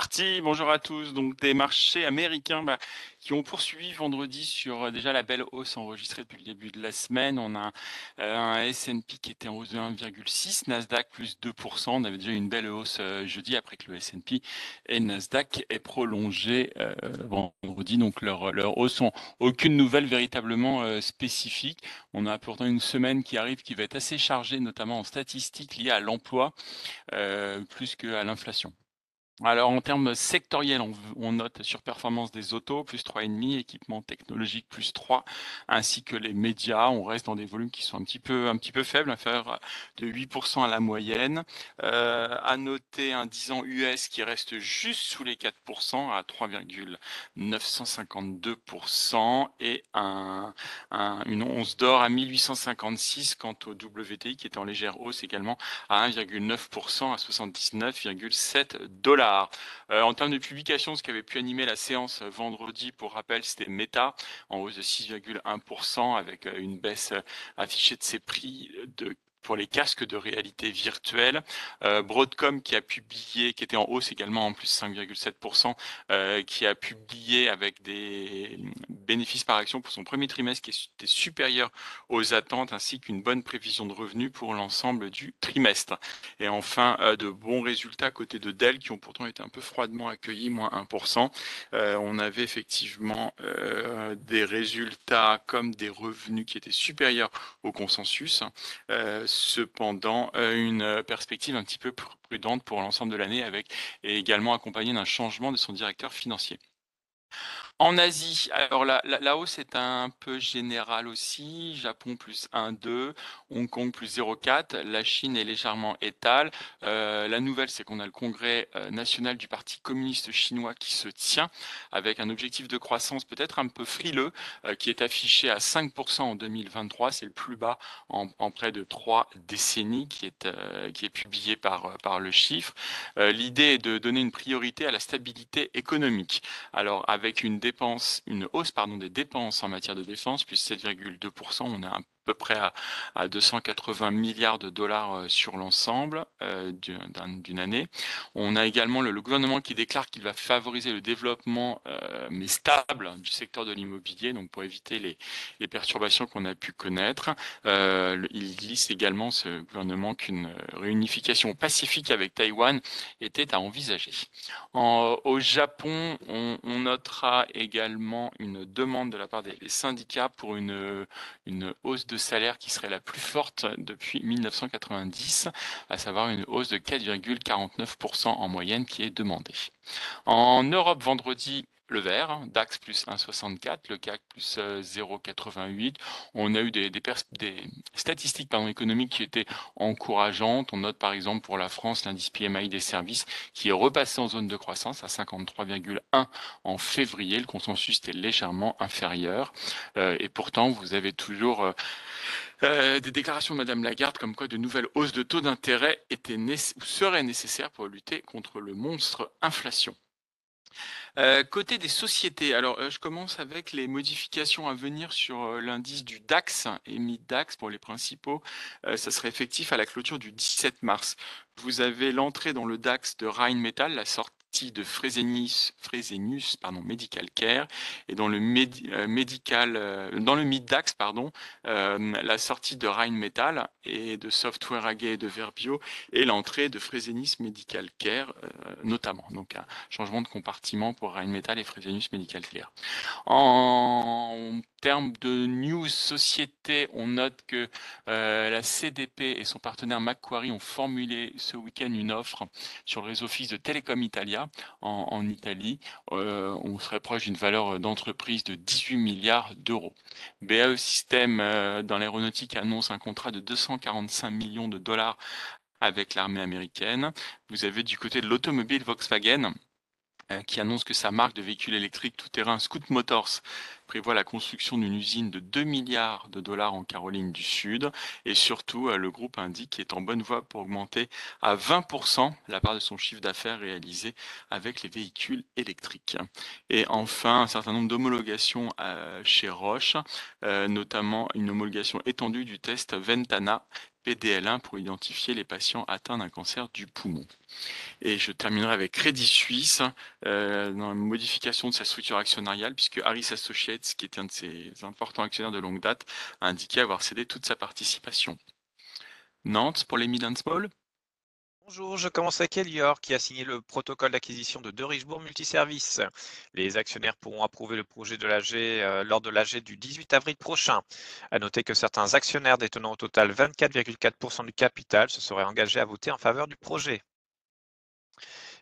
parti, bonjour à tous. Donc des marchés américains bah, qui ont poursuivi vendredi sur euh, déjà la belle hausse enregistrée depuis le début de la semaine. On a euh, un S&P qui était en hausse de 1,6, Nasdaq plus 2%. On avait déjà une belle hausse euh, jeudi après que le S&P et Nasdaq aient prolongé vendredi. Donc leur, leur hausse n'ont aucune nouvelle véritablement spécifique. On a pourtant une semaine qui arrive qui va être assez chargée, notamment en statistiques liées à l'emploi, plus qu'à l'inflation. Alors en termes sectoriels, on, on note surperformance des autos, plus 3,5, équipement technologique, plus 3, ainsi que les médias. On reste dans des volumes qui sont un petit peu, un petit peu faibles, inférieurs de 8% à la moyenne. Euh, à noter un 10 ans US qui reste juste sous les 4% à 3,952% et un, une once d'or à 1856 quant au WTI qui est en légère hausse également à 1,9% à 79,7 dollars. Euh, en termes de publication, ce qui avait pu animer la séance vendredi, pour rappel, c'était Meta, en hausse de 6,1%, avec euh, une baisse euh, affichée de ses prix de pour les casques de réalité virtuelle. Euh, Broadcom qui a publié, qui était en hausse également en plus 5,7%, euh, qui a publié avec des bénéfices par action pour son premier trimestre qui était supérieur aux attentes, ainsi qu'une bonne prévision de revenus pour l'ensemble du trimestre. Et enfin, euh, de bons résultats côté de Dell qui ont pourtant été un peu froidement accueillis, moins 1%. Euh, on avait effectivement euh, des résultats comme des revenus qui étaient supérieurs au consensus cependant une perspective un petit peu prudente pour l'ensemble de l'année avec et également accompagné d'un changement de son directeur financier. En Asie, alors la, la, hausse est un peu générale aussi. Japon plus 1,2, Hong Kong plus 0,4, la Chine est légèrement étale. Euh, la nouvelle, c'est qu'on a le congrès euh, national du Parti communiste chinois qui se tient avec un objectif de croissance peut-être un peu frileux euh, qui est affiché à 5% en 2023. C'est le plus bas en, près de trois décennies qui est, qui est publié par, par le chiffre. L'idée est de donner une priorité à la stabilité économique. Alors avec une une hausse des dépenses en matière de défense, plus 7,2%. On a un peu près à, 280 milliards de dollars euh, sur l'ensemble euh, d'une année. On a également le, gouvernement qui déclare qu'il va favoriser le développement, euh, mais stable, du secteur de l'immobilier, donc pour éviter les, perturbations qu'on a pu connaître. il glisse également, ce gouvernement, qu'une réunification pacifique avec Taïwan était à envisager. En, au Japon, on, notera également une demande de la part des, syndicats pour une hausse de salaire qui serait la plus forte depuis 1990, à savoir une hausse de 4,49% en moyenne qui est demandée. En Europe, vendredi, le vert, hein, DAX plus 1,64, le CAC plus 0,88. Euh, On a eu des, des, des statistiques pardon, économiques qui étaient encourageantes. On note par exemple pour la France l'indice PMI des services qui est repassé en zone de croissance à 53,1 en février. Le consensus était légèrement inférieur. Euh, et pourtant, vous avez toujours... Euh, euh, des déclarations de Madame Lagarde comme quoi de nouvelles hausses de taux d'intérêt étaient seraient nécessaires pour lutter contre le monstre inflation. Euh, côté des sociétés, alors euh, je commence avec les modifications à venir sur euh, l'indice du DAX et MIDAX pour les principaux. ça serait effectif à la clôture du 17 mars. Vous avez l'entrée dans le DAX de Rheinmetall, la de Fresenius, Fresenius pardon, Medical Care. Et dans le euh, médical euh, dans le Midax pardon euh, la sortie de Rheinmetall et de Software AG et de Verbio et l'entrée de Fresenius Medical Care notamment. Donc un changement de compartiment pour Rheinmetall et Fresenius Medical Care termes de news société on note que la CDP et son partenaire Macquarie ont formulé ce week-end une offre sur le réseau fixe de Telecom Italia en, Italie, euh, on serait proche d'une valeur d'entreprise de 18 milliards d'euros. BAE System euh, dans l'aéronautique annonce un contrat de 245 millions de dollars avec l'armée américaine. Vous avez du côté de l'automobile Volkswagen euh, qui annonce que sa marque de véhicules électriques tout-terrain Scoot Motors prévoit la construction d'une usine de 2 milliards de dollars en Caroline du Sud. Et surtout, euh, le groupe indique qu'il est en bonne voie pour augmenter à 20% la part de son chiffre d'affaires réalisé avec les véhicules électriques. Et enfin, un certain nombre d'homologations euh, chez Roche, notamment une homologation étendue du test Ventana PDL1 pour identifier les patients atteints d'un cancer du poumon. Et je terminerai avec Crédit Suisse, euh, dans une modification de sa structure actionnariale, puisque Harris Associates, qui est un de ses importants actionnaires de longue date, a indiqué avoir cédé toute sa participation. Nantes pour les mid and small Bonjour, je commence avec Elior qui a signé le protocole d'acquisition de deux Richebourg Multiservices. Les actionnaires pourront approuver le projet de l'AG euh, lors de l'AG du 18 avril prochain. À noter que certains actionnaires détenant au total 24,4% du capital se seraient engagés à voter en faveur du projet.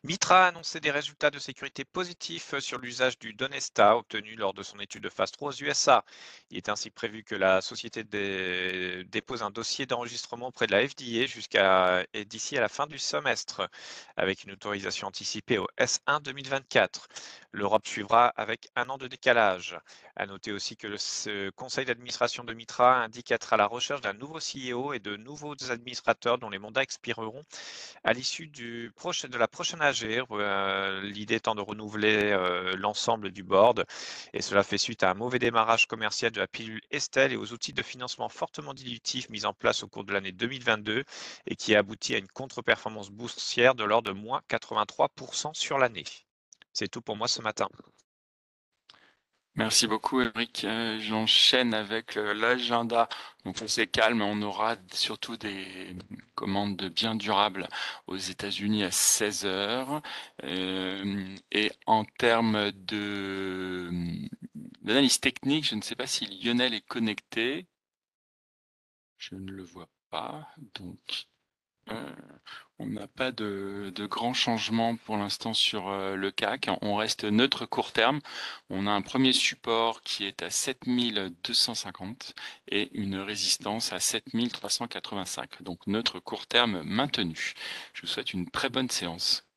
Mitra a annoncé des résultats de sécurité positifs sur l'usage du Donesta obtenu lors de son étude de phase 3 aux USA. Il est ainsi prévu que la société dépose un dossier d'enregistrement auprès de la FDA jusqu'à d'ici à la fin du semestre, avec une autorisation anticipée au S1 2024. L'Europe suivra avec un an de décalage. À noter aussi que le conseil d'administration de Mitra indique être à la recherche d'un nouveau CEO et de nouveaux administrateurs dont les mandats expireront à l'issue de la prochaine euh, l'idée étant de renouveler euh, l'ensemble du board. Et cela fait suite à un mauvais démarrage commercial de la pilule Estelle et aux outils de financement fortement dilutifs mis en place au cours de l'année 2022 et qui a abouti à une contre-performance boursière de l'ordre de moins 83% sur l'année. C'est tout pour moi ce matin. Merci beaucoup, Eric. Euh, j'enchaîne avec euh, l'agenda. Donc, c'est calme. On aura surtout des commandes de biens durables aux États-Unis à 16 heures. Euh, et en termes de d'analyse technique, je ne sais pas si Lionel est connecté. Je ne le vois pas. Donc, on n'a pas de, grands changements pour l'instant sur euh, le CAC. On reste neutre court terme. On a un premier support qui est à 7250 et une résistance à 7385. Donc neutre court terme maintenu. Je vous souhaite une très bonne séance.